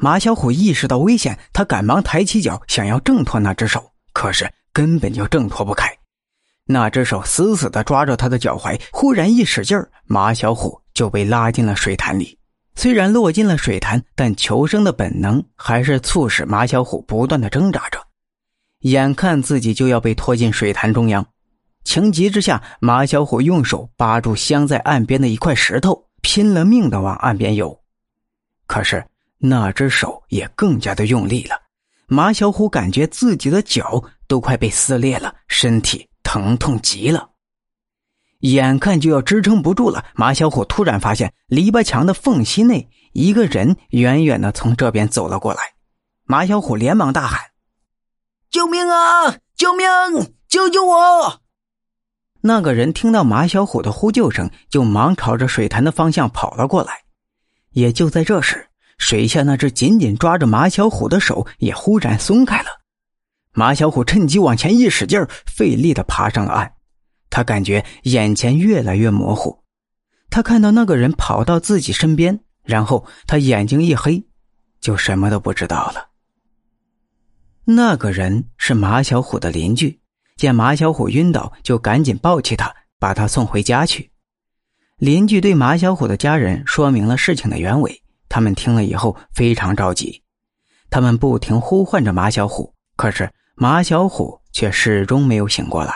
马小虎意识到危险，他赶忙抬起脚想要挣脱那只手，可是根本就挣脱不开。那只手死死的抓着他的脚踝，忽然一使劲儿，马小虎就被拉进了水潭里。虽然落进了水潭，但求生的本能还是促使马小虎不断的挣扎着。眼看自己就要被拖进水潭中央，情急之下，马小虎用手扒住镶在岸边的一块石头，拼了命的往岸边游。可是那只手也更加的用力了，马小虎感觉自己的脚都快被撕裂了，身体疼痛极了。眼看就要支撑不住了，马小虎突然发现篱笆墙的缝隙内，一个人远远的从这边走了过来。马小虎连忙大喊：“救命啊！救命！救救我！”那个人听到马小虎的呼救声，就忙朝着水潭的方向跑了过来。也就在这时，水下那只紧紧抓着马小虎的手也忽然松开了。马小虎趁机往前一使劲费力的爬上了岸。他感觉眼前越来越模糊，他看到那个人跑到自己身边，然后他眼睛一黑，就什么都不知道了。那个人是马小虎的邻居，见马小虎晕倒，就赶紧抱起他，把他送回家去。邻居对马小虎的家人说明了事情的原委，他们听了以后非常着急，他们不停呼唤着马小虎，可是马小虎却始终没有醒过来。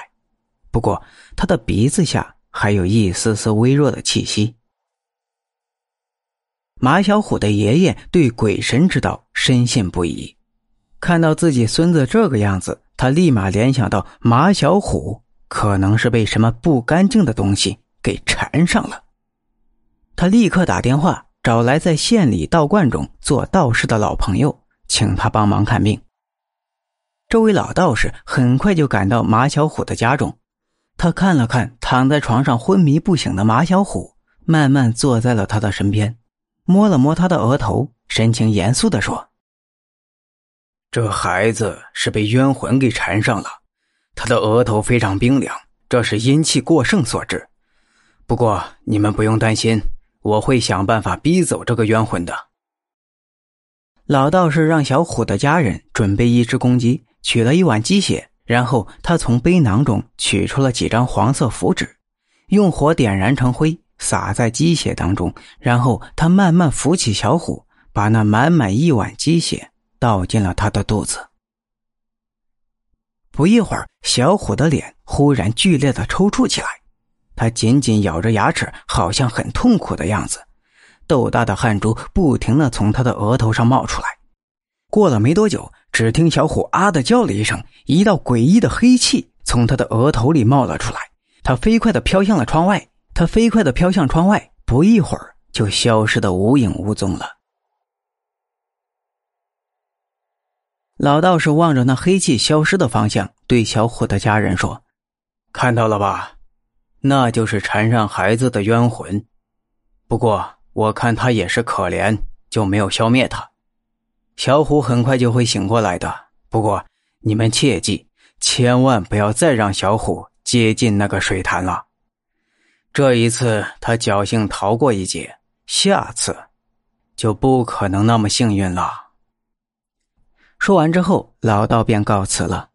不过，他的鼻子下还有一丝丝微弱的气息。马小虎的爷爷对鬼神之道深信不疑，看到自己孙子这个样子，他立马联想到马小虎可能是被什么不干净的东西给缠上了。他立刻打电话找来在县里道观中做道士的老朋友，请他帮忙看病。这位老道士很快就赶到马小虎的家中。他看了看躺在床上昏迷不醒的马小虎，慢慢坐在了他的身边，摸了摸他的额头，神情严肃的说：“这孩子是被冤魂给缠上了，他的额头非常冰凉，这是阴气过盛所致。不过你们不用担心，我会想办法逼走这个冤魂的。”老道士让小虎的家人准备一只公鸡，取了一碗鸡血。然后他从背囊中取出了几张黄色符纸，用火点燃成灰，撒在鸡血当中。然后他慢慢扶起小虎，把那满满一碗鸡血倒进了他的肚子。不一会儿，小虎的脸忽然剧烈的抽搐起来，他紧紧咬着牙齿，好像很痛苦的样子。豆大的汗珠不停的从他的额头上冒出来。过了没多久。只听小虎啊的叫了一声，一道诡异的黑气从他的额头里冒了出来。他飞快的飘向了窗外，他飞快的飘向窗外，不一会儿就消失的无影无踪了。老道士望着那黑气消失的方向，对小虎的家人说：“看到了吧，那就是缠上孩子的冤魂。不过我看他也是可怜，就没有消灭他。”小虎很快就会醒过来的，不过你们切记，千万不要再让小虎接近那个水潭了。这一次他侥幸逃过一劫，下次就不可能那么幸运了。说完之后，老道便告辞了。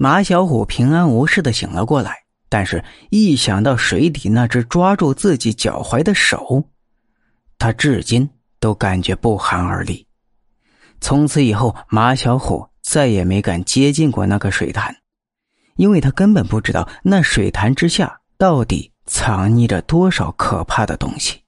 马小虎平安无事的醒了过来，但是一想到水底那只抓住自己脚踝的手。他至今都感觉不寒而栗。从此以后，马小虎再也没敢接近过那个水潭，因为他根本不知道那水潭之下到底藏匿着多少可怕的东西。